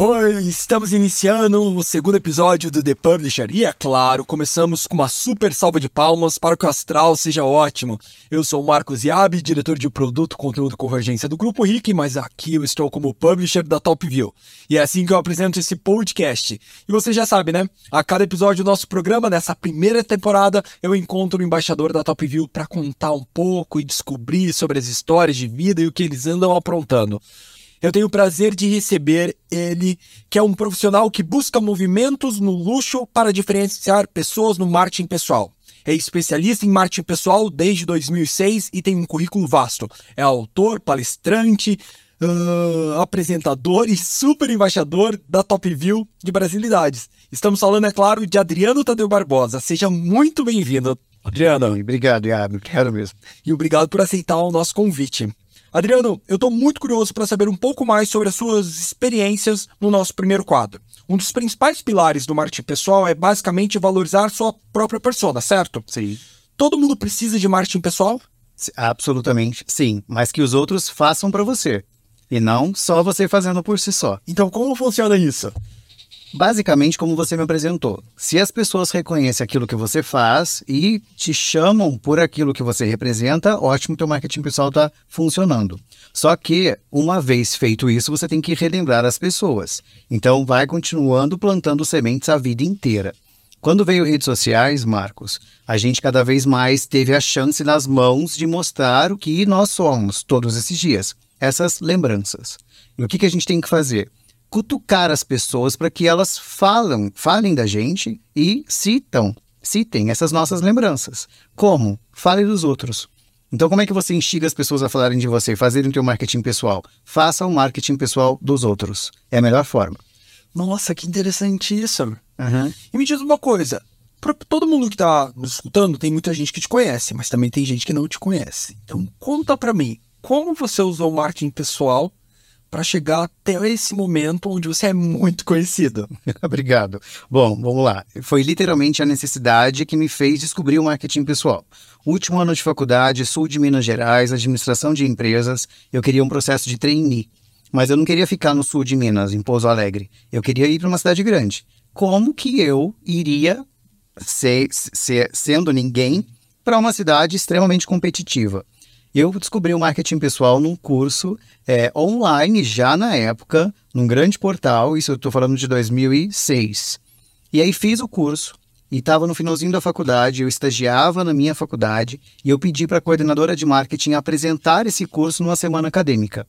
Oi, estamos iniciando o segundo episódio do The Publisher e é claro, começamos com uma super salva de palmas para que o astral seja ótimo. Eu sou o Marcos Yabi, diretor de produto, conteúdo convergência do Grupo RIC, mas aqui eu estou como publisher da Top View. E é assim que eu apresento esse podcast. E você já sabe, né? A cada episódio do nosso programa, nessa primeira temporada, eu encontro o embaixador da Top View para contar um pouco e descobrir sobre as histórias de vida e o que eles andam aprontando eu tenho o prazer de receber ele, que é um profissional que busca movimentos no luxo para diferenciar pessoas no marketing pessoal. É especialista em marketing pessoal desde 2006 e tem um currículo vasto. É autor, palestrante, uh, apresentador e super embaixador da Top View de Brasilidades. Estamos falando, é claro, de Adriano Tadeu Barbosa. Seja muito bem-vindo, Adriano. Obrigado, Iago. Quero mesmo. E obrigado por aceitar o nosso convite. Adriano, eu estou muito curioso para saber um pouco mais sobre as suas experiências no nosso primeiro quadro. Um dos principais pilares do marketing pessoal é basicamente valorizar sua própria persona, certo? Sim. Todo mundo precisa de marketing pessoal? Absolutamente, sim. Mas que os outros façam para você. E não só você fazendo por si só. Então, como funciona isso? Basicamente, como você me apresentou. Se as pessoas reconhecem aquilo que você faz e te chamam por aquilo que você representa, ótimo, teu marketing pessoal está funcionando. Só que, uma vez feito isso, você tem que relembrar as pessoas. Então, vai continuando plantando sementes a vida inteira. Quando veio redes sociais, Marcos, a gente cada vez mais teve a chance nas mãos de mostrar o que nós somos todos esses dias. Essas lembranças. E o que, que a gente tem que fazer? Cutucar as pessoas para que elas falam, falem da gente e citam, citem essas nossas lembranças. Como? Fale dos outros. Então, como é que você instiga as pessoas a falarem de você, fazerem o seu marketing pessoal? Faça o marketing pessoal dos outros. É a melhor forma. Nossa, que interessante isso. Uhum. E me diz uma coisa. Para todo mundo que está nos escutando, tem muita gente que te conhece, mas também tem gente que não te conhece. Então, conta para mim, como você usou o marketing pessoal para chegar até esse momento onde você é muito conhecido. Obrigado. Bom, vamos lá. Foi literalmente a necessidade que me fez descobrir o marketing pessoal. Último ano de faculdade, sul de Minas Gerais, administração de empresas, eu queria um processo de trainee. Mas eu não queria ficar no sul de Minas, em Pouso Alegre. Eu queria ir para uma cidade grande. Como que eu iria, ser, ser, sendo ninguém, para uma cidade extremamente competitiva? Eu descobri o marketing pessoal num curso é, online, já na época, num grande portal, isso eu estou falando de 2006. E aí fiz o curso, e estava no finalzinho da faculdade, eu estagiava na minha faculdade, e eu pedi para a coordenadora de marketing apresentar esse curso numa semana acadêmica.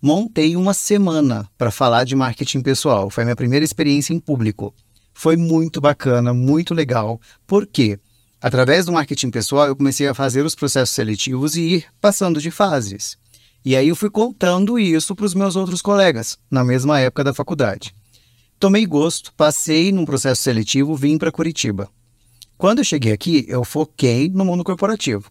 Montei uma semana para falar de marketing pessoal, foi a minha primeira experiência em público. Foi muito bacana, muito legal. Por quê? Através do marketing pessoal, eu comecei a fazer os processos seletivos e ir passando de fases. E aí eu fui contando isso para os meus outros colegas, na mesma época da faculdade. Tomei gosto, passei num processo seletivo, vim para Curitiba. Quando eu cheguei aqui, eu foquei no mundo corporativo.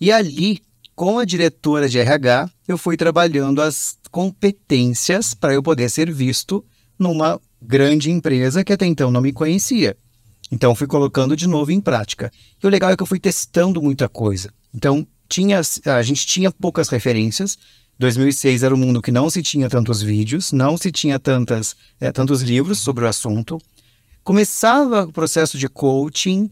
E ali, com a diretora de RH, eu fui trabalhando as competências para eu poder ser visto numa grande empresa que até então não me conhecia. Então, fui colocando de novo em prática. E o legal é que eu fui testando muita coisa. Então, tinha, a gente tinha poucas referências. 2006 era um mundo que não se tinha tantos vídeos, não se tinha tantas, é, tantos livros sobre o assunto. Começava o processo de coaching,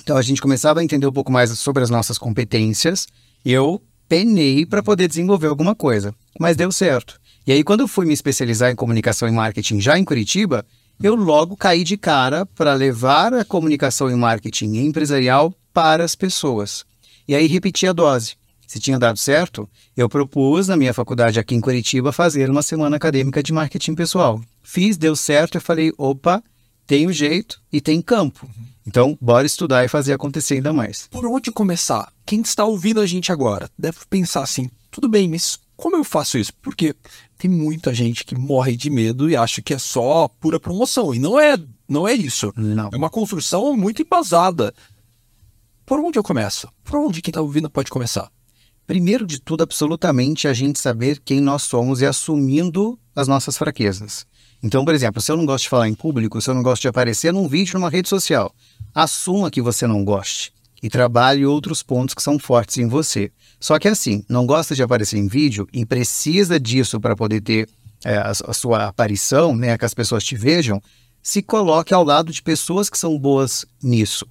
então a gente começava a entender um pouco mais sobre as nossas competências. Eu penei para poder desenvolver alguma coisa, mas deu certo. E aí, quando eu fui me especializar em comunicação e marketing já em Curitiba, eu logo caí de cara para levar a comunicação e marketing empresarial para as pessoas. E aí repeti a dose. Se tinha dado certo, eu propus na minha faculdade aqui em Curitiba fazer uma semana acadêmica de marketing pessoal. Fiz, deu certo, eu falei, opa, tem um jeito e tem campo. Então, bora estudar e fazer acontecer ainda mais. Por onde começar? Quem está ouvindo a gente agora deve pensar assim: tudo bem, mas como eu faço isso? Porque tem muita gente que morre de medo e acha que é só pura promoção. E não é, não é isso. Não. É uma construção muito embasada. Por onde eu começo? Por onde quem está ouvindo pode começar? Primeiro de tudo, absolutamente, a gente saber quem nós somos e assumindo as nossas fraquezas. Então, por exemplo, se eu não gosto de falar em público, se eu não gosto de aparecer num vídeo, numa rede social, assuma que você não goste e trabalhe outros pontos que são fortes em você. Só que assim, não gosta de aparecer em vídeo e precisa disso para poder ter é, a, a, sua aparição, né, que as pessoas te vejam, se coloque ao lado de pessoas que são boas nisso.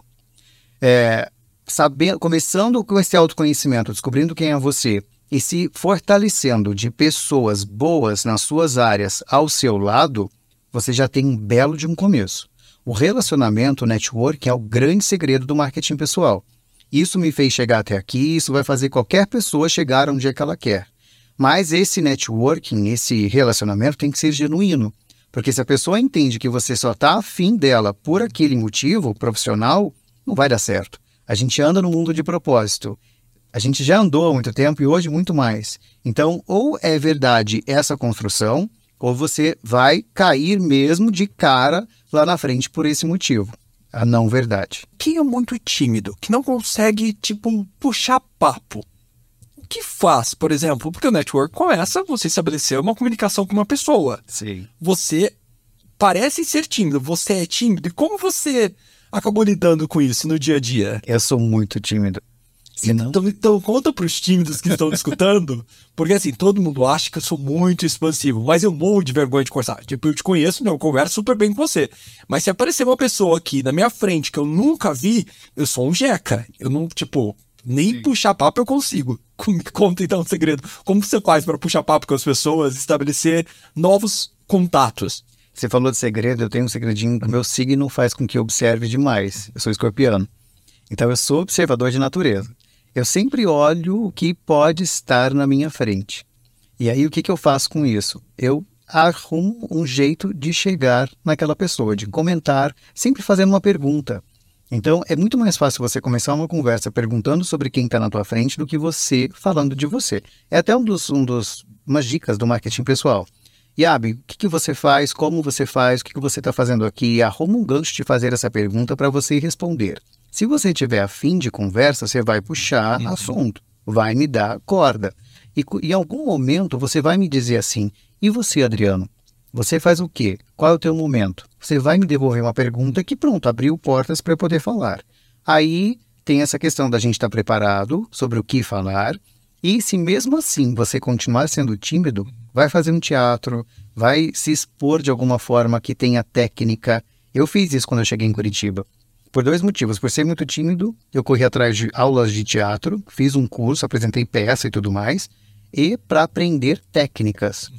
É, sabendo, começando com esse autoconhecimento, descobrindo quem é você e se fortalecendo de pessoas boas nas suas áreas ao seu lado, você já tem um belo de um começo. O relacionamento, o network, é o grande segredo do marketing pessoal. Isso me fez chegar até aqui, isso vai fazer qualquer pessoa chegar onde é que ela quer. Mas esse networking, esse relacionamento tem que ser genuíno. Porque se a pessoa entende que você só está afim dela por aquele motivo profissional, não vai dar certo. A gente anda no mundo de propósito. A gente já andou há muito tempo e hoje muito mais. Então, ou é verdade essa construção, ou você vai cair mesmo de cara lá na frente por esse motivo. A não verdade. Quem é muito tímido, que não consegue, tipo, puxar papo, que faz, por exemplo, porque o network começa você estabelecer uma comunicação com uma pessoa. Sim. Você parece ser tímido, você é tímido. E como você acabou lidando com isso no dia a dia? Eu sou muito tímido. Então, então conta para os tímidos que estão escutando, porque assim, todo mundo acha que eu sou muito expansivo, mas eu morro de vergonha de conversar. Tipo, eu te conheço, né, eu converso super bem com você. Mas se aparecer uma pessoa aqui na minha frente que eu nunca vi, eu sou um jeca. Eu não, tipo, nem Sim. puxar papo eu consigo. Me conta então o segredo. Como você faz para puxar papo com as pessoas, estabelecer novos contatos? Você falou de segredo, eu tenho um segredinho. O meu signo faz com que eu observe demais. Eu sou escorpiano. Então eu sou observador de natureza. Eu sempre olho o que pode estar na minha frente. E aí o que, que eu faço com isso? Eu arrumo um jeito de chegar naquela pessoa, de comentar, sempre fazendo uma pergunta. Então, é muito mais fácil você começar uma conversa perguntando sobre quem está na tua frente do que você falando de você. É até um dos, um dos umas dicas do marketing pessoal. Yabi, o que, que você faz? Como você faz? O que, que você está fazendo aqui? Arruma um gancho de fazer essa pergunta para você responder. Se você tiver afim de conversa, você vai puxar uhum. assunto, vai me dar corda. E em algum momento você vai me dizer assim: e você, Adriano? Você faz o quê? Qual é o teu momento? Você vai me devolver uma pergunta que, pronto, abriu portas para eu poder falar. Aí tem essa questão da gente estar tá preparado sobre o que falar. E se mesmo assim você continuar sendo tímido, vai fazer um teatro, vai se expor de alguma forma que tenha técnica. Eu fiz isso quando eu cheguei em Curitiba. Por dois motivos. Por ser muito tímido, eu corri atrás de aulas de teatro, fiz um curso, apresentei peça e tudo mais, e para aprender técnicas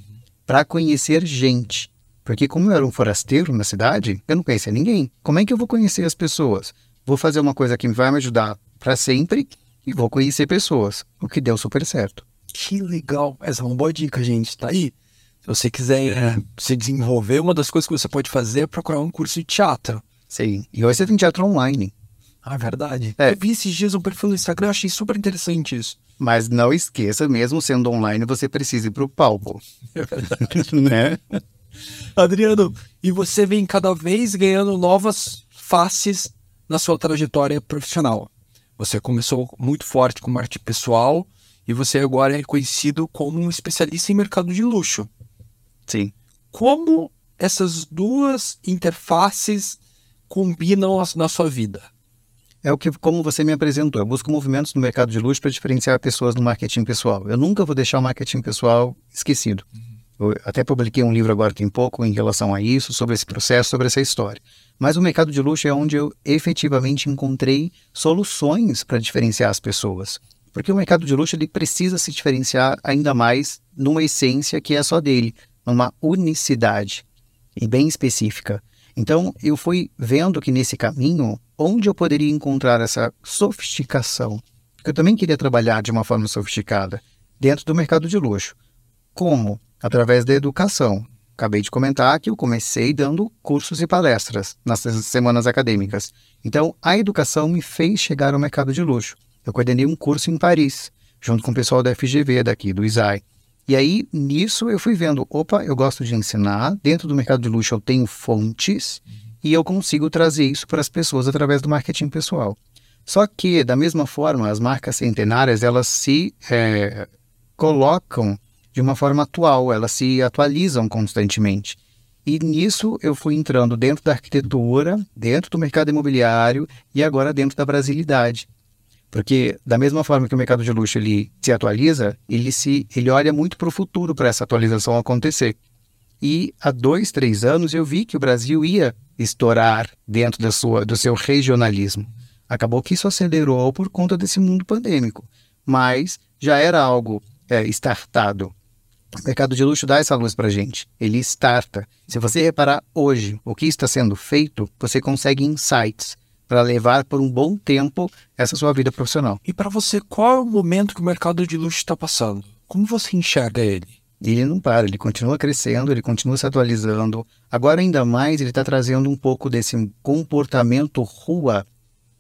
para conhecer gente. Porque como eu era um forasteiro na cidade, eu não conhecia ninguém. Como é que eu vou conhecer as pessoas? Vou fazer uma coisa que vai me ajudar para sempre e vou conhecer pessoas, o que deu super certo. Que legal. Essa é uma boa dica, gente. Tá aí. Se você quiser é, se desenvolver, uma das coisas que você pode fazer é procurar um curso de teatro. Sim. E hoje você tem teatro online. Ah, verdade. É. Eu vi esses dias um perfil no Instagram, achei super interessante isso. Mas não esqueça, mesmo sendo online, você precisa ir para o palco. É verdade. né? Adriano, e você vem cada vez ganhando novas faces na sua trajetória profissional. Você começou muito forte com marketing pessoal e você agora é conhecido como um especialista em mercado de luxo. Sim. Como essas duas interfaces combinam na sua vida? É o que, como você me apresentou, eu busco movimentos no mercado de luxo para diferenciar pessoas no marketing pessoal. Eu nunca vou deixar o marketing pessoal esquecido. Eu até publiquei um livro agora tem pouco em relação a isso, sobre esse processo, sobre essa história. Mas o mercado de luxo é onde eu efetivamente encontrei soluções para diferenciar as pessoas. Porque o mercado de luxo ele precisa se diferenciar ainda mais numa essência que é só dele, numa unicidade e bem específica. Então, eu fui vendo que nesse caminho, onde eu poderia encontrar essa sofisticação? Porque eu também queria trabalhar de uma forma sofisticada dentro do mercado de luxo. Como? Através da educação. Acabei de comentar que eu comecei dando cursos e palestras nas semanas acadêmicas. Então, a educação me fez chegar ao mercado de luxo. Eu coordenei um curso em Paris, junto com o pessoal da FGV daqui, do ISAI. E aí, nisso, eu fui vendo, opa, eu gosto de ensinar, dentro do mercado de luxo eu tenho fontes e eu consigo trazer isso para as pessoas através do marketing pessoal. Só que, da mesma forma, as marcas centenárias, elas se é, colocam de uma forma atual, elas se atualizam constantemente. E nisso eu fui entrando dentro da arquitetura, dentro do mercado imobiliário e agora dentro da brasilidade. Porque da mesma forma que o mercado de luxo ele se atualiza, ele se ele olha muito para o futuro para essa atualização acontecer. E há dois, três anos eu vi que o Brasil ia estourar dentro da sua, do seu regionalismo. Acabou que isso acelerou por conta desse mundo pandêmico, mas já era algo é, startado. O mercado de luxo dá essa luz para gente. Ele starta. Se você reparar hoje o que está sendo feito, você consegue insights para levar por um bom tempo essa sua vida profissional. E para você, qual é o momento que o mercado de luxo está passando? Como você enxerga ele? Ele não para, ele continua crescendo, ele continua se atualizando. Agora, ainda mais, ele está trazendo um pouco desse comportamento rua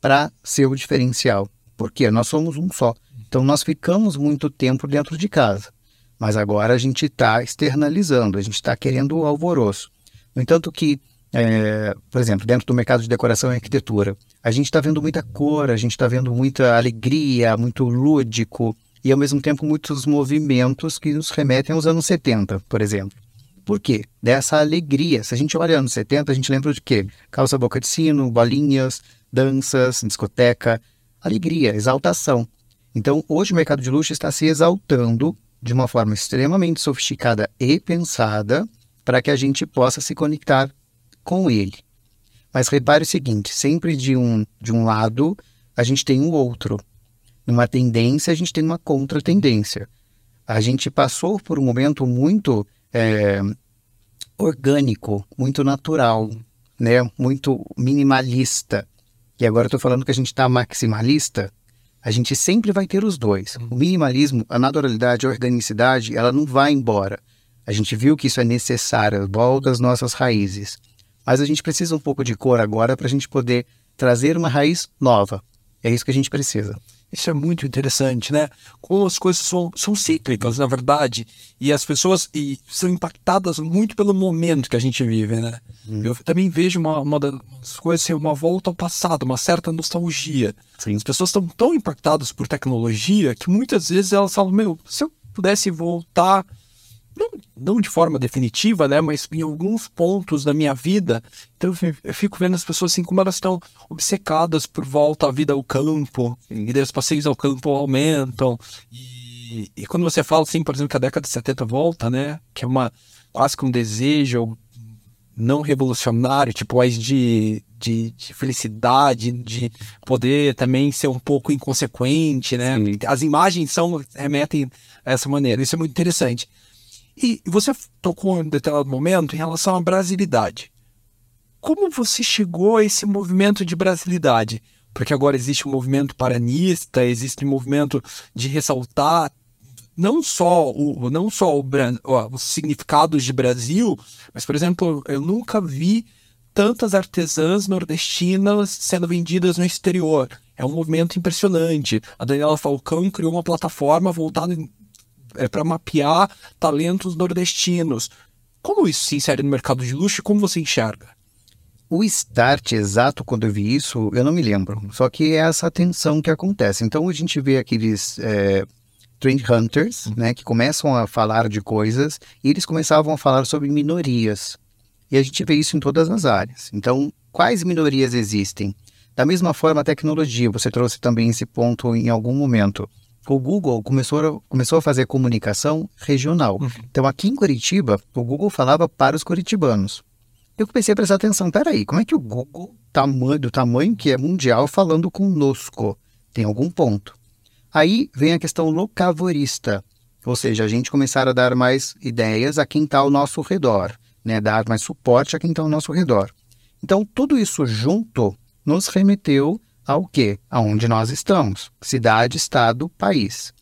para ser o diferencial. Porque nós somos um só. Então, nós ficamos muito tempo dentro de casa. Mas agora a gente está externalizando, a gente está querendo o alvoroço. No entanto, que é, por exemplo, dentro do mercado de decoração e arquitetura, a gente está vendo muita cor, a gente está vendo muita alegria, muito lúdico e ao mesmo tempo muitos movimentos que nos remetem aos anos 70, por exemplo. Por quê? Dessa alegria. Se a gente olha anos 70, a gente lembra de quê? Calça boca de sino, bolinhas, danças, discoteca, alegria, exaltação. Então, hoje o mercado de luxo está se exaltando de uma forma extremamente sofisticada e pensada para que a gente possa se conectar com ele. Mas repare o seguinte: sempre de um, de um lado a gente tem o um outro. Numa tendência, a gente tem uma contratendência. A gente passou por um momento muito é, orgânico, muito natural, né? muito minimalista. E agora estou falando que a gente está maximalista. A gente sempre vai ter os dois. O minimalismo, a naturalidade, a organicidade, ela não vai embora. A gente viu que isso é necessário, volta às nossas raízes. Mas a gente precisa um pouco de cor agora para a gente poder trazer uma raiz nova. É isso que a gente precisa. Isso é muito interessante, né? Como as coisas são, são cíclicas, na verdade, e as pessoas e são impactadas muito pelo momento que a gente vive, né? Hum. Eu também vejo uma, uma das coisas, assim, uma volta ao passado, uma certa nostalgia. Sim. As pessoas estão tão impactadas por tecnologia que muitas vezes elas falam, meu, se eu pudesse voltar não, não de forma definitiva, né, mas em alguns pontos da minha vida. Então eu fico vendo as pessoas assim como elas estão obcecadas por volta à vida ao campo, e os passeios ao campo aumentam. E, e quando você fala assim, por exemplo, que a década de 70 volta, né, que é uma quase que um desejo não revolucionário, tipo, mais de, de, de, felicidade, de poder também ser um pouco inconsequente, né? Sim. As imagens são remetem a essa maneira. Isso é muito interessante. E você tocou em determinado momento em relação à brasilidade. Como você chegou a esse movimento de brasilidade? Porque agora existe um movimento paranista, existe um movimento de ressaltar não só o não só o, os significados de Brasil, mas por exemplo, eu nunca vi tantas artesãs nordestinas sendo vendidas no exterior. É um movimento impressionante. A Daniela Falcão criou uma plataforma voltada é para mapear talentos nordestinos. Como isso se insere no mercado de luxo e como você enxerga? O start exato quando eu vi isso, eu não me lembro. Só que é essa tensão que acontece. Então a gente vê aqueles é, trend hunters, uhum. né, que começam a falar de coisas e eles começavam a falar sobre minorias. E a gente vê isso em todas as áreas. Então, quais minorias existem? Da mesma forma, a tecnologia, você trouxe também esse ponto em algum momento o Google começou a, começou a fazer comunicação regional. Uhum. Então, aqui em Curitiba, o Google falava para os curitibanos. Eu comecei a prestar atenção, peraí, como é que o Google, tamanho, do tamanho que é mundial, falando conosco? Tem algum ponto. Aí vem a questão locavorista, ou seja, a gente começar a dar mais ideias a quem está ao nosso redor, né? dar mais suporte a quem está ao nosso redor. Então, tudo isso junto nos remeteu ao quê? Aonde nós estamos. Cidade, estado, país.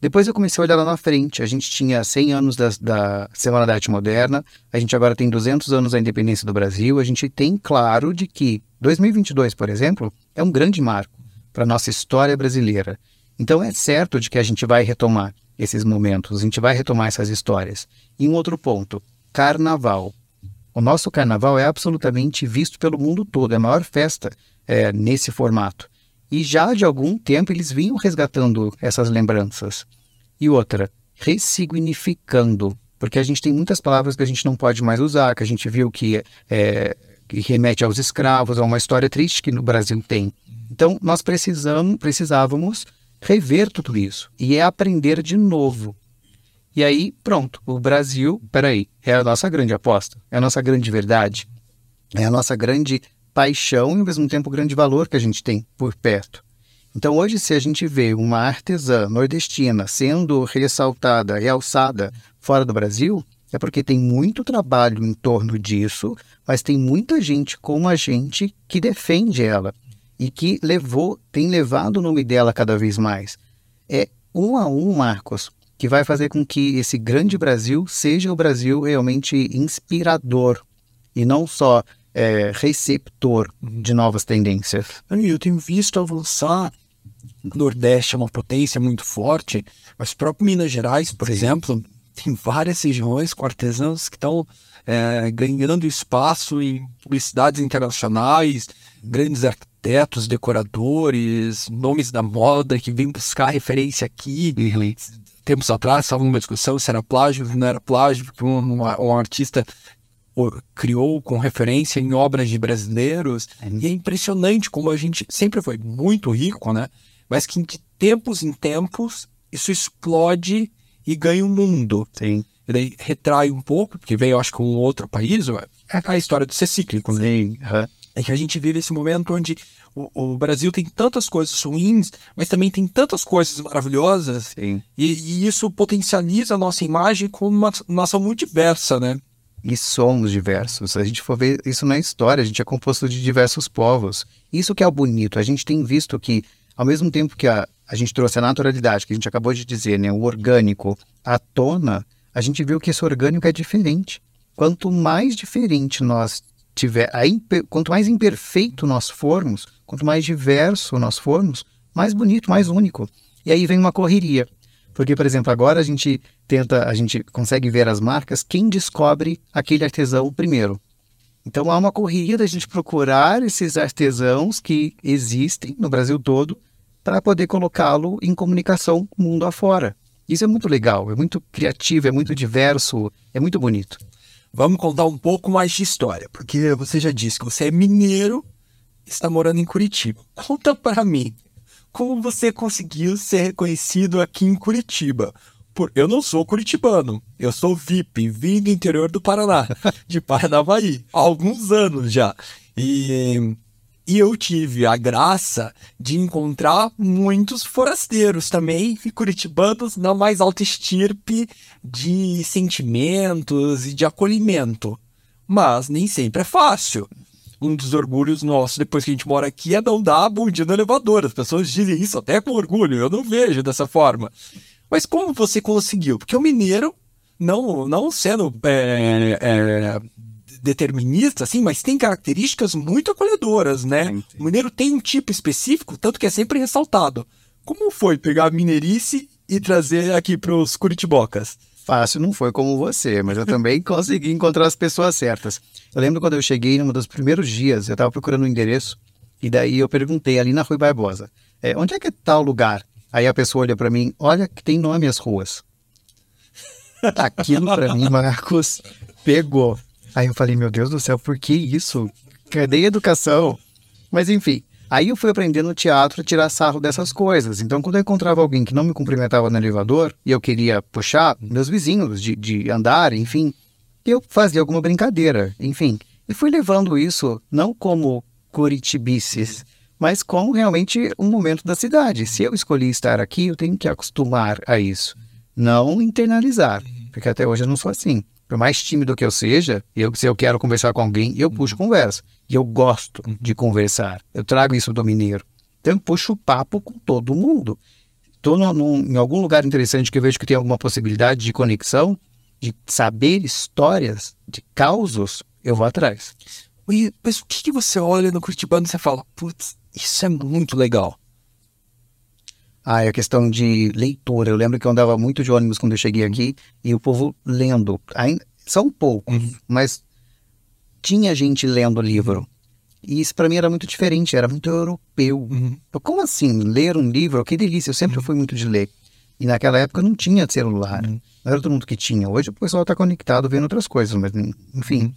Depois eu comecei a olhar lá na frente. A gente tinha 100 anos da, da, Semana da Arte Moderna, a gente agora tem 200 anos da independência do Brasil. A gente tem claro de que 2022, por exemplo, é um grande marco para a nossa história brasileira. Então é certo de que a gente vai retomar esses momentos, a gente vai retomar essas histórias. E um outro ponto, carnaval. O nosso carnaval é absolutamente visto pelo mundo todo, é a maior festa é, nesse formato. E já de algum tempo eles vinham resgatando essas lembranças. E outra, ressignificando, porque a gente tem muitas palavras que a gente não pode mais usar, que a gente viu que, é, que remete aos escravos, a uma história triste que no Brasil tem. Então nós precisamos, precisávamos rever tudo isso e é aprender de novo. E aí, pronto, o Brasil, peraí, é a nossa grande aposta, é a nossa grande verdade, é a nossa grande paixão e ao mesmo tempo o grande valor que a gente tem por perto. Então hoje, se a gente vê uma artesã nordestina sendo ressaltada, realçada fora do Brasil, é porque tem muito trabalho em torno disso, mas tem muita gente como a gente que defende ela e que levou, tem levado o nome dela cada vez mais. É um a um, Marcos, que vai fazer com que esse grande Brasil seja o Brasil realmente inspirador e não só é, receptor de novas tendências. Eu tenho visto avançar. O Nordeste é uma potência muito forte, mas próprio Minas Gerais, por Sim. exemplo, tem várias regiões com artesãos que estão é, ganhando espaço em publicidades internacionais, grandes arquitetos, decoradores, nomes da moda que vêm buscar referência aqui. Uhum. Tempos atrás estava numa discussão se era plágio, ou não era plágio, porque um, um artista criou com referência em obras de brasileiros. Uhum. E é impressionante como a gente sempre foi muito rico, né? Mas que de tempos em tempos isso explode e ganha o um mundo. Sim. E daí retrai um pouco, porque veio, acho que, um outro país, é a história do ser cíclico, né? Sim. Uhum. É que a gente vive esse momento onde o, o, Brasil tem tantas coisas ruins, mas também tem tantas coisas maravilhosas. Sim. E, e isso potencializa a nossa imagem como uma nação muito diversa, né? E somos diversos. A gente for ver isso na história, a gente é composto de diversos povos. Isso que é o bonito. A gente tem visto que, ao mesmo tempo que a, a gente trouxe a naturalidade, que a gente acabou de dizer, né, o orgânico à tona, a gente viu que esse orgânico é diferente. Quanto mais diferente nós tiver, quanto mais imperfeito nós formos, quanto mais diverso nós formos, mais bonito, mais único. E aí vem uma correria. Porque, por exemplo, agora a gente tenta, a gente consegue ver as marcas, quem descobre aquele artesão primeiro. Então há uma correria da gente procurar esses artesãos que existem no Brasil todo para poder colocá-lo em comunicação mundo afora. Isso é muito legal, é muito criativo, é muito diverso, é muito bonito. Vamos contar um pouco mais de história, porque você já disse que você é mineiro e está morando em Curitiba. Conta para mim, como você conseguiu ser reconhecido aqui em Curitiba? Por, eu não sou curitibano, eu sou VIP, vim do interior do Paraná, de Paranavaí, há alguns anos já. E e eu tive a graça de encontrar muitos forasteiros também, e curitibanos na mais alta estirpe de sentimentos e de acolhimento. Mas nem sempre é fácil. Um dos orgulhos nossos, depois que a gente mora aqui, é não dar bom dia no elevador. As pessoas dizem isso até com orgulho, eu não vejo dessa forma. Mas como você conseguiu? Porque o mineiro, não, não sendo é, é, determinista, assim, mas tem características muito acolhedoras, né? Sim, sim. O mineiro tem um tipo específico, tanto que é sempre ressaltado. Como foi pegar a mineirice e trazer aqui para os curitibocas? Fácil não foi como você, mas eu também consegui encontrar as pessoas certas. Eu lembro quando eu cheguei, num dos primeiros dias, eu estava procurando um endereço, e daí eu perguntei ali na Rui Barbosa, é, onde é que está o lugar? Aí a pessoa olha para mim, olha que tem nome as ruas. Aquilo para mim, Marcos, pegou. Aí eu falei, meu Deus do céu, por que isso? Cadê a educação? Mas enfim, aí eu fui aprendendo no teatro a tirar sarro dessas coisas. Então, quando eu encontrava alguém que não me cumprimentava no elevador e eu queria puxar meus vizinhos de, de andar, enfim, eu fazia alguma brincadeira, enfim. E fui levando isso não como curitibices, mas como realmente um momento da cidade. Se eu escolhi estar aqui, eu tenho que acostumar a isso, não internalizar, porque até hoje eu não sou assim. Por mais tímido que eu seja, eu, se eu quero conversar com alguém, eu puxo conversa. E eu gosto de conversar. Eu trago isso do mineiro. Então eu puxo papo com todo mundo. Estou em algum lugar interessante que eu vejo que tem alguma possibilidade de conexão, de saber histórias, de causos, eu vou atrás. E, mas o que, que você olha no Curitibano e você fala, putz, isso é muito legal? Ah, é a questão de leitura. Eu lembro que eu andava muito de ônibus quando eu cheguei aqui e o povo lendo. São poucos, uhum. mas tinha gente lendo livro. E isso para mim era muito diferente, era muito europeu. Uhum. Eu, como assim? Ler um livro? Que delícia, eu sempre uhum. fui muito de ler. E naquela época não tinha celular. Uhum. Não era todo mundo que tinha. Hoje o pessoal está conectado vendo outras coisas, mas enfim. Uhum.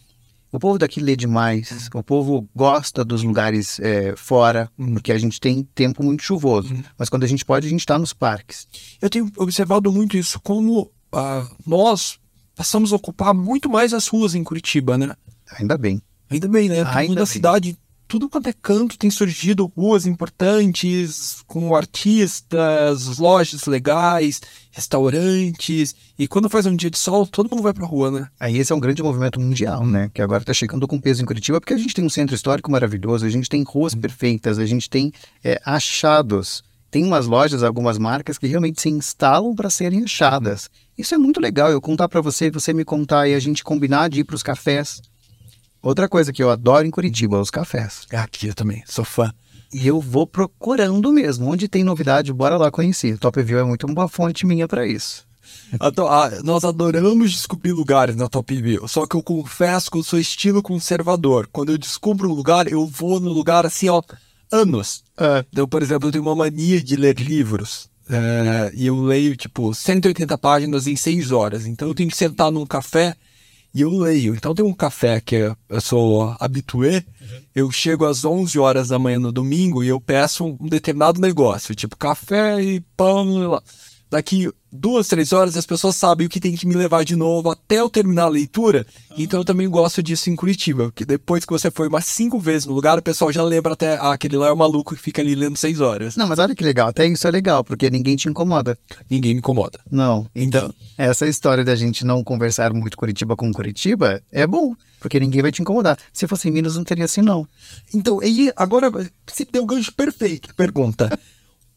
O povo daqui lê demais, o povo gosta dos lugares é, fora, porque a gente tem tempo muito chuvoso. Uhum. Mas quando a gente pode, a gente está nos parques. Eu tenho observado muito isso, como ah, nós passamos a ocupar muito mais as ruas em Curitiba, né? Ainda bem. Ainda bem, né? Ainda da bem. cidade, tudo quanto é canto tem surgido ruas importantes, com artistas, lojas legais, restaurantes. E quando faz um dia de sol, todo mundo vai pra rua, né? Aí esse é um grande movimento mundial, né? Que agora está chegando com peso em Curitiba, porque a gente tem um centro histórico maravilhoso, a gente tem ruas perfeitas, a gente tem é, achados. Tem umas lojas, algumas marcas que realmente se instalam para serem achadas. Isso é muito legal, eu contar para você, você me contar e a gente combinar de ir para os cafés. Outra coisa que eu adoro em Curitiba, os cafés. É aqui eu também, sou fã. E eu vou procurando mesmo. Onde tem novidade, bora lá conhecer. Top View é muito uma fonte minha para isso. Ado- ah, nós adoramos descobrir lugares na Top View, só que eu confesso que eu sou estilo conservador. Quando eu descubro um lugar, eu vou no lugar assim, ó, anos. Então, por exemplo, eu tenho uma mania de ler livros. é, e eu leio, tipo, 180 páginas em 6 horas. Então, eu tenho que sentar num café e eu leio. Então, tem um café que eu sou habitué. Eu chego às 11 horas da manhã no domingo e eu peço um determinado negócio, tipo café e pão. e lá. Daqui duas, três horas as pessoas sabem o que tem que me levar de novo até eu terminar a leitura. Então eu também gosto disso em Curitiba, porque depois que você foi umas cinco vezes no lugar, o pessoal já lembra até, ah, aquele lá é o maluco que fica ali lendo seis horas. Não, mas olha que legal, até isso é legal, porque ninguém te incomoda. Ninguém me incomoda. Não. Então, Essa história da gente não conversar muito Curitiba com Curitiba é bom, porque ninguém vai te incomodar. Se fosse em Minas, não teria assim, não. então aí agora você deu o gancho perfeito. Pergunta.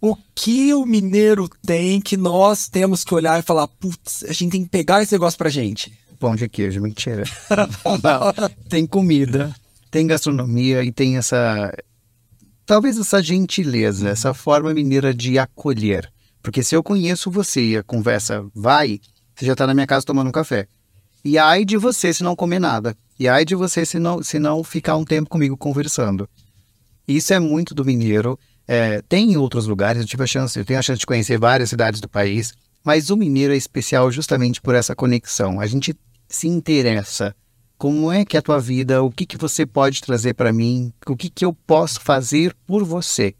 O que o mineiro tem que nós temos que olhar e falar, putz, a gente tem que pegar esse negócio pra gente? Pão de queijo, mentira. Não, tem comida, tem gastronomia e tem essa. Talvez essa gentileza, essa forma mineira de acolher. Porque se eu conheço você e a conversa vai, você já está na minha casa tomando um café. E ai de você se não comer nada. E ai de você se não, se não ficar um tempo comigo conversando. Isso é muito do mineiro. É, tem em outros lugares, eu tive a chance, eu tenho a chance de conhecer várias cidades do país, mas o mineiro é especial justamente por essa conexão. A gente se interessa. Como é que é a tua vida? O que, que você pode trazer para mim? O que, que eu posso fazer por você?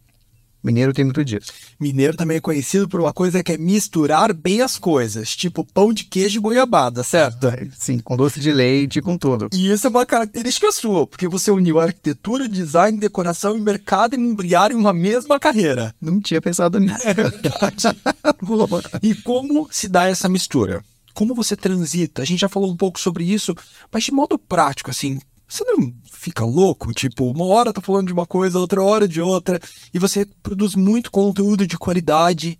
Mineiro tem muito disso. Mineiro também é conhecido por uma coisa que é misturar bem as coisas, tipo pão de queijo e goiabada, certo? Sim, com doce de leite, com tudo. E isso é uma característica sua, porque você uniu arquitetura, design, decoração e mercado imobiliário em uma mesma carreira. Não tinha pensado nisso. É verdade. e como se dá essa mistura? Como você transita? A gente já falou um pouco sobre isso, mas de modo prático, assim, você não fica louco? Tipo, uma hora tá falando de uma coisa, outra hora de outra, e você produz muito conteúdo de qualidade.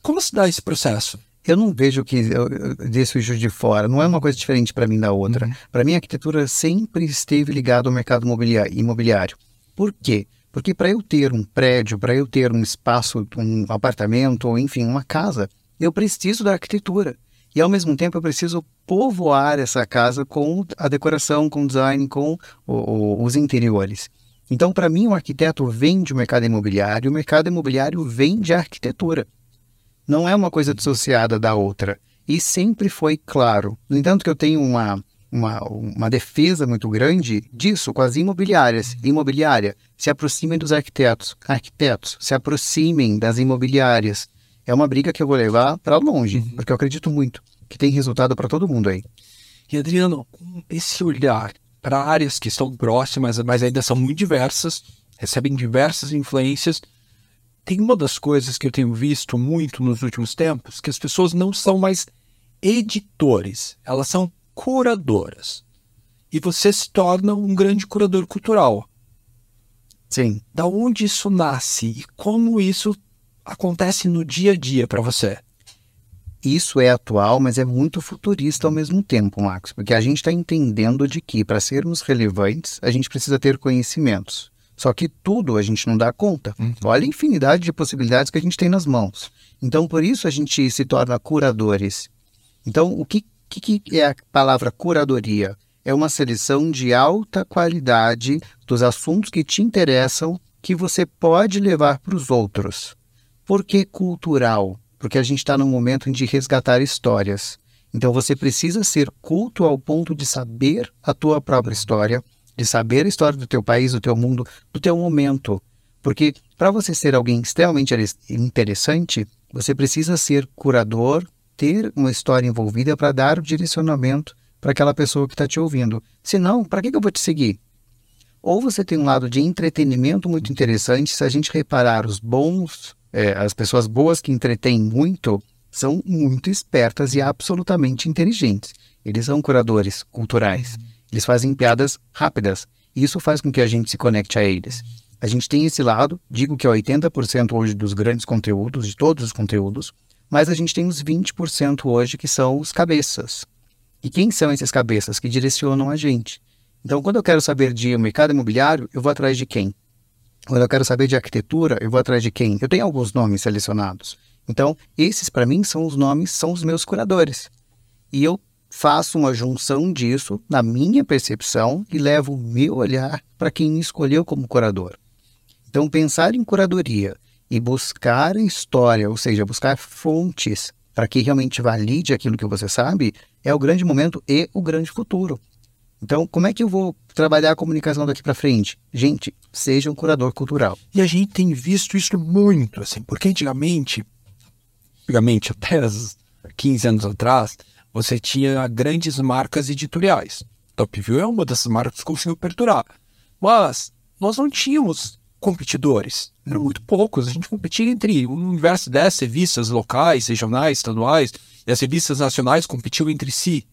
Como se dá esse processo? Eu não vejo que eu, eu desse o de fora. Não é uma coisa diferente para mim da outra. Para mim, a arquitetura sempre esteve ligada ao mercado imobiliário. imobiliário. Por quê? Porque para eu ter um prédio, para eu ter um espaço, um apartamento, ou enfim, uma casa, eu preciso da arquitetura. E ao mesmo tempo eu preciso povoar essa casa com a decoração, com o design, com o- o- os interiores. Então, para mim, o arquiteto vem de mercado imobiliário, o mercado imobiliário vem de arquitetura não é uma coisa dissociada da outra. E sempre foi claro. No entanto, que eu tenho uma, uma, uma defesa muito grande disso com as imobiliárias. Imobiliária, se aproximem dos arquitetos. Arquitetos, se aproximem das imobiliárias. É uma briga que eu vou levar para longe, porque eu acredito muito que tem resultado para todo mundo aí. E Adriano, esse olhar para áreas que estão próximas, mas ainda são muito diversas, recebem diversas influências, tem uma das coisas que eu tenho visto muito nos últimos tempos, que as pessoas não são mais editores, elas são curadoras. E você se torna um grande curador cultural. Sim. Da onde isso nasce e como isso acontece no dia a dia para você? Isso é atual, mas é muito futurista ao mesmo tempo, Marcos, porque a gente está entendendo de que para sermos relevantes, a gente precisa ter conhecimentos. Só que tudo a gente não dá conta. Olha a infinidade de possibilidades que a gente tem nas mãos. Então, por isso a gente se torna curadores. Então, o que, que, que é a palavra curadoria? É uma seleção de alta qualidade dos assuntos que te interessam que você pode levar para os outros. Por que cultural? Porque a gente está num momento de resgatar histórias. Então você precisa ser culto ao ponto de saber a tua própria história, de saber a história do teu país, do teu mundo, do teu momento. Porque para você ser alguém extremamente interessante, você precisa ser curador, ter uma história envolvida para dar o direcionamento para aquela pessoa que está te ouvindo. Senão, para que, que eu vou te seguir? Ou você tem um lado de entretenimento muito interessante, se a gente reparar os bons, é, as pessoas boas que entretêm muito, são muito espertas e absolutamente inteligentes. Eles são curadores culturais. Eles fazem piadas rápidas. Isso faz com que a gente se conecte a eles. A gente tem esse lado, digo que é 80% hoje dos grandes conteúdos, de todos os conteúdos, mas a gente tem os 20% hoje que são os cabeças. E quem são esses cabeças que direcionam a gente? Então, quando eu quero saber de mercado imobiliário, eu vou atrás de quem? Quando eu quero saber de arquitetura, eu vou atrás de quem? Eu tenho alguns nomes selecionados. Então, esses para mim são os nomes, são os meus curadores. E eu faço uma junção disso na minha percepção e levo o meu olhar para quem me escolheu como curador. Então, pensar em curadoria e buscar história, ou seja, buscar fontes para que realmente valide aquilo que você sabe, é o grande momento e o grande futuro. Então, como é que eu vou trabalhar a comunicação daqui para frente? Gente, seja um curador cultural. E a gente tem visto isso muito, assim, porque antigamente, antigamente, até 15 anos atrás, você tinha grandes marcas editoriais. Top View é uma dessas marcas que conseguiu perdurar. Mas nós não tínhamos competidores. Eram muito poucos. A gente competia entre o universo de 10 revistas locais, regionais, estaduais, e as revistas nacionais competiam entre si.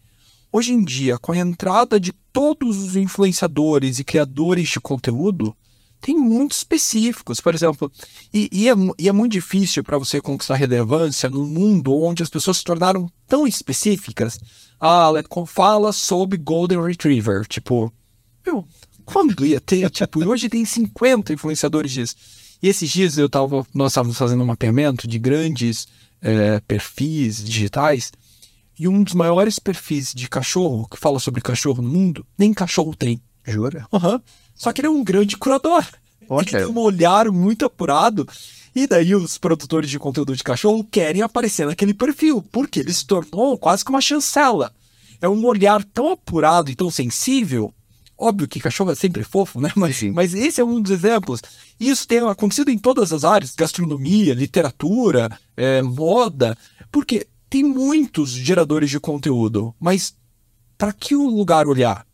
Hoje em dia, com a entrada de todos os influenciadores e criadores de conteúdo, tem muitos específicos, por exemplo, e, e, é, e é, muito difícil para você conquistar relevância num mundo onde as pessoas se tornaram tão específicas. Ah, Letcom fala sobre Golden Retriever, tipo, meu, quando ia ter? tipo, hoje tem 50 influenciadores disso. E esses dias eu tava, nós estávamos fazendo um mapeamento de grandes é, perfis digitais e um dos maiores perfis de cachorro que fala sobre cachorro no mundo, nem cachorro tem. Jura? Uhum. Só que ele é um grande curador. Okay. Ele tem um olhar muito apurado. E daí os produtores de conteúdo de cachorro querem aparecer naquele perfil, porque ele se tornou quase que uma chancela. É um olhar tão apurado e tão sensível. Óbvio que cachorro é sempre fofo, né? Mas, mas esse é um dos exemplos. Isso tem acontecido em todas as áreas: gastronomia, literatura, é, moda. Porque tem muitos geradores de conteúdo, mas para que o lugar olhar?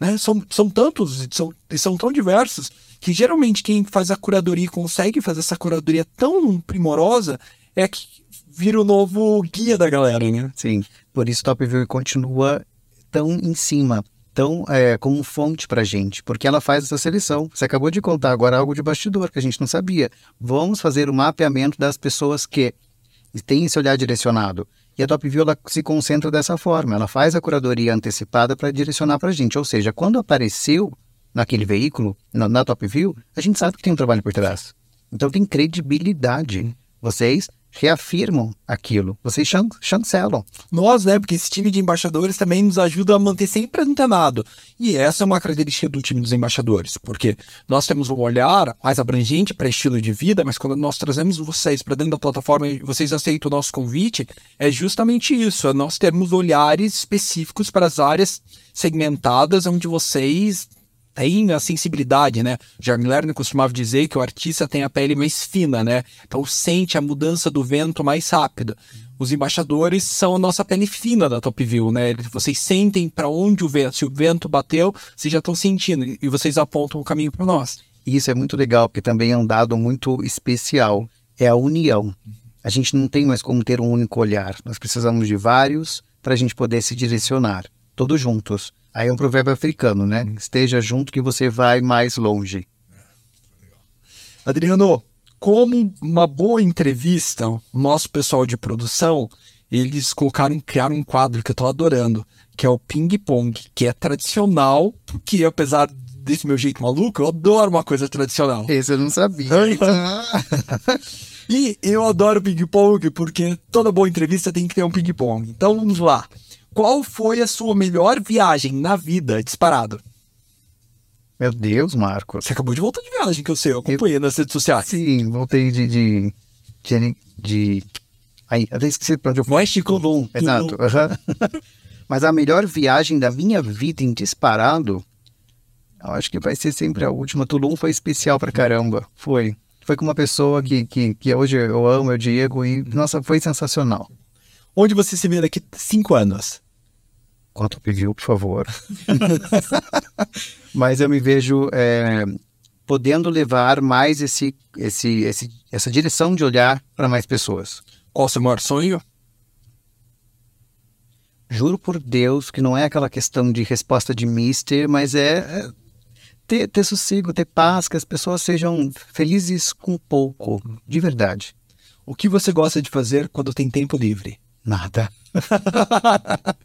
Né? São, são tantos, são, são tão diversos, que geralmente quem faz a curadoria consegue fazer essa curadoria tão primorosa é que vira o novo guia da galera, né? Sim, por isso Top View continua tão em cima, tão é, como fonte para gente, porque ela faz essa seleção. Você acabou de contar agora algo de bastidor que a gente não sabia. Vamos fazer o mapeamento das pessoas que tem esse olhar direcionado. E a Top View ela se concentra dessa forma, ela faz a curadoria antecipada para direcionar para a gente. Ou seja, quando apareceu naquele veículo, na, na Top View, a gente sabe que tem um trabalho por trás. Então tem credibilidade. Vocês reafirmam aquilo, vocês chan chancelam. Nós, né, porque esse time de embaixadores também nos ajuda a manter sempre antenado. E essa é uma característica do time dos embaixadores, porque nós temos um olhar mais abrangente para estilo de vida, mas quando nós trazemos vocês para dentro da plataforma e vocês aceitam o nosso convite, é justamente isso, é nós termos olhares específicos para as áreas segmentadas onde vocês tem a sensibilidade, né? Jardim Lerner costumava dizer que o artista tem a pele mais fina, né? Então sente a mudança do vento mais rápido. Os embaixadores são a nossa pele fina da Top View, né? Vocês sentem para onde o vento, se o vento bateu, vocês já estão sentindo e vocês apontam o caminho para nós. Isso é muito legal, porque também é um dado muito especial, é a união. A gente não tem mais como ter um único olhar, nós precisamos de vários para a gente poder se direcionar, todos juntos. Aí é um provérbio africano, né? Esteja junto que você vai mais longe. Adriano, como uma boa entrevista, nosso pessoal de produção, eles colocaram, criaram um quadro que eu tô adorando, que é o Ping Pong, que é tradicional, que apesar desse meu jeito maluco, eu adoro uma coisa tradicional. Esse eu não sabia. e eu adoro ping pong porque toda boa entrevista tem que ter um ping pong. Então vamos lá. Qual foi a sua melhor viagem na vida, disparado? Meu Deus, Marco. Você acabou de voltar de viagem, que eu sei, eu acompanhei eu... nas redes sociais. Sim, voltei de. de. de. de... Aí, até esqueci pra onde eu fui. Oeste Colum. Exato. Uhum. Mas a melhor viagem da minha vida em disparado, eu acho que vai ser sempre a última. Tulum foi especial pra caramba. Foi. Foi com uma pessoa que, que, que hoje eu amo, é o Diego, e nossa, foi sensacional. Onde você se vê daqui cinco anos? Quanto pediu, por favor. Mas eu me vejo é, podendo levar mais esse, esse, esse, essa direção de olhar para mais pessoas. Qual o seu maior sonho? Juro por Deus que não é aquela questão de resposta de mister, mas é, é ter, ter sossego, ter paz, que as pessoas sejam felizes com pouco, de verdade. O que você gosta de fazer quando tem tempo livre? Nada.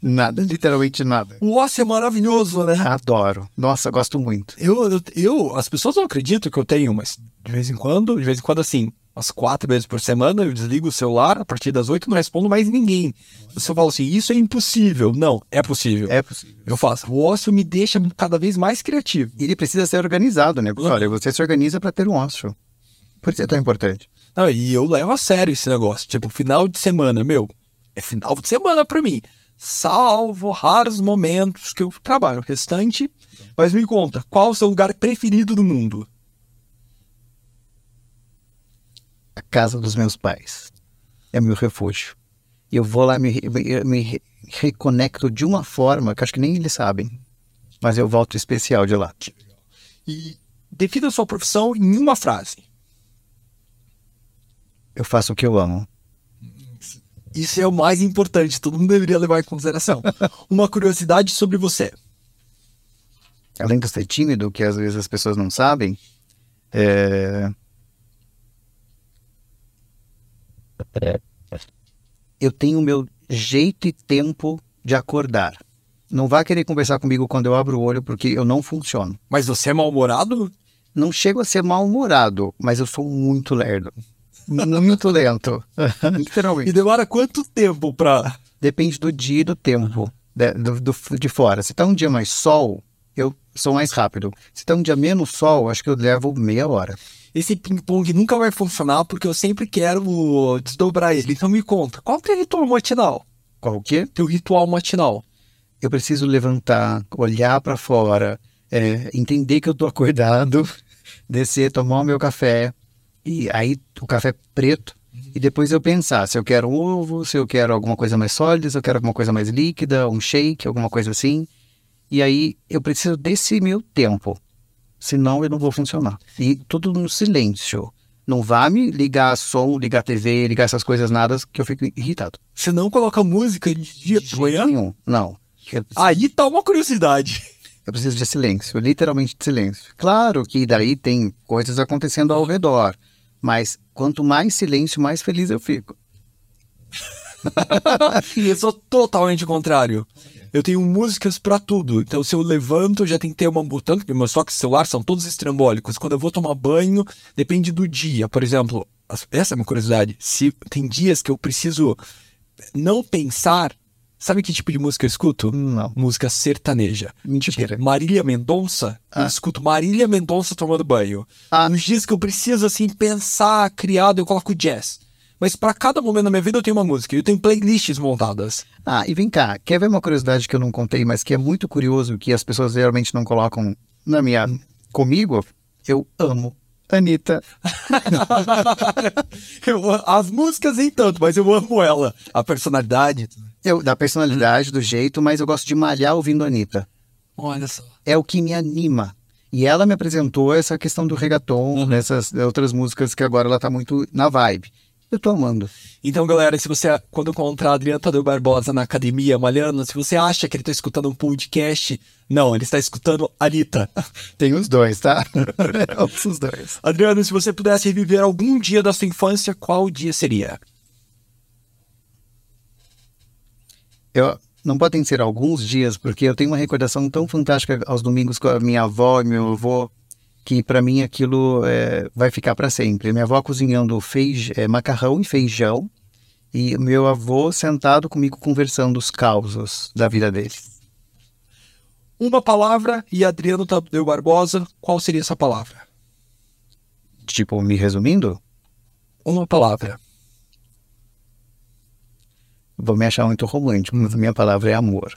nada, literalmente nada. O ócio é maravilhoso, né? Adoro. Nossa, gosto muito. Eu, eu, eu, as pessoas não acreditam que eu tenho, mas de vez em quando, de vez em quando assim, umas quatro vezes por semana, eu desligo o celular, a partir das oito não respondo mais ninguém. Você fala assim, isso é impossível. Não, é possível. É possível. Eu faço. O ócio me deixa cada vez mais criativo. Ele precisa ser organizado, né? Olha, você se organiza para ter um ócio. Por isso é tão importante. Não, e eu levo a sério esse negócio. Tipo, final de semana, meu, é final de semana para mim. Salvo raros momentos que eu trabalho. O restante. Mas me conta, qual o seu lugar preferido do mundo? A casa dos meus pais. É meu refúgio. Eu vou lá, me, me, me reconecto de uma forma que acho que nem eles sabem. Mas eu volto especial de lá. E defina a sua profissão em uma frase. Eu faço o que eu amo. Isso é o mais importante, todo mundo deveria levar em consideração. Uma curiosidade sobre você. Além de ser tímido, que às vezes as pessoas não sabem, é... eu tenho o meu jeito e tempo de acordar. Não vá querer conversar comigo quando eu abro o olho, porque eu não funciono. Mas você é mal-humorado? Não chego a ser mal-humorado, mas eu sou muito lerdo. Muito lento. Literalmente. E demora quanto tempo pra. Depende do dia e do tempo de, do, do, de fora. Se tá um dia mais sol, eu sou mais rápido. Se tá um dia menos sol, acho que eu levo meia hora. Esse ping-pong nunca vai funcionar porque eu sempre quero desdobrar ele. Então me conta, qual que é o ritual matinal? Qual o quê? Teu ritual matinal. Eu preciso levantar, olhar para fora, é, entender que eu tô acordado, descer, tomar o meu café, e aí o café preto. E depois eu pensar se eu quero um ovo, se eu quero alguma coisa mais sólida, se eu quero alguma coisa mais líquida, um shake, alguma coisa assim. E aí eu preciso desse meu tempo. Senão eu não vou funcionar. E tudo no silêncio. Não vá me ligar som, ligar TV, ligar essas coisas nada, que eu fico irritado. Você não coloca música de dia de manhã? Nenhum. Não. Aí tá uma curiosidade. Eu preciso de silêncio, literalmente de silêncio. Claro que daí tem coisas acontecendo ao redor. Mas quanto mais silêncio, mais feliz eu fico. eu sou totalmente contrário. Eu tenho músicas para tudo. Então, se eu levanto, já tem que ter uma. Tanto que meus toques celular são todos estrambólicos. Quando eu vou tomar banho, depende do dia. Por exemplo, essa é uma curiosidade. Se tem dias que eu preciso não pensar, Sabe que tipo de música eu escuto? Não. Música sertaneja. Mentira. Tipo, Marília Mendonça. Ah. Eu escuto Marília Mendonça tomando banho. Ah. Nos dias que eu preciso, assim, pensar, criado, eu coloco jazz. Mas para cada momento da minha vida eu tenho uma música. Eu tenho playlists montadas. Ah, e vem cá. Quer ver uma curiosidade que eu não contei, mas que é muito curioso, que as pessoas geralmente não colocam na minha... Comigo? Eu amo Anitta. eu, as músicas nem tanto, mas eu amo ela. A personalidade. Eu, da personalidade, do jeito, mas eu gosto de malhar ouvindo a Anitta. Olha só. É o que me anima. E ela me apresentou essa questão do reggaeton, uhum. nessas outras músicas que agora ela tá muito na vibe. Eu tô amando. Então, galera, se você, quando encontrar Adriano Tadeu Barbosa na academia malhando, se você acha que ele tá escutando um podcast, não, ele está escutando Anitta. Tem os dois, tá? os dois. Adriano, se você pudesse reviver algum dia da sua infância, qual dia seria? Eu, não podem ser alguns dias, porque eu tenho uma recordação tão fantástica aos domingos com a minha avó e meu avô, que para mim aquilo é, vai ficar para sempre. Minha avó cozinhando feij é, macarrão e feijão, e meu avô sentado comigo conversando os causos da vida dele. Uma palavra e Adriano Tadeu Barbosa, qual seria essa palavra? Tipo, me resumindo? Uma palavra. Vou me achar muito romântico, mas a minha palavra é amor.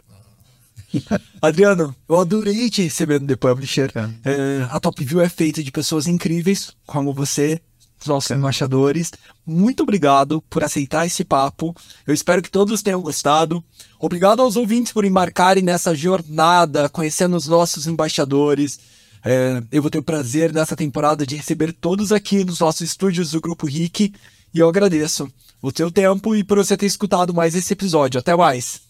Adriano, eu adorei te receber no The Publisher. É. É, a Top View é feita de pessoas incríveis, como você. os nossos embaixadores. Muito obrigado por aceitar esse papo. Eu espero que todos tenham gostado. Obrigado aos ouvintes por embarcarem nessa jornada, conhecendo os nossos embaixadores. É, eu vou ter o prazer nessa temporada de receber todos aqui nos nossos estúdios do Grupo RIC. E eu agradeço o seu tempo e por você ter escutado mais esse episódio. Até mais!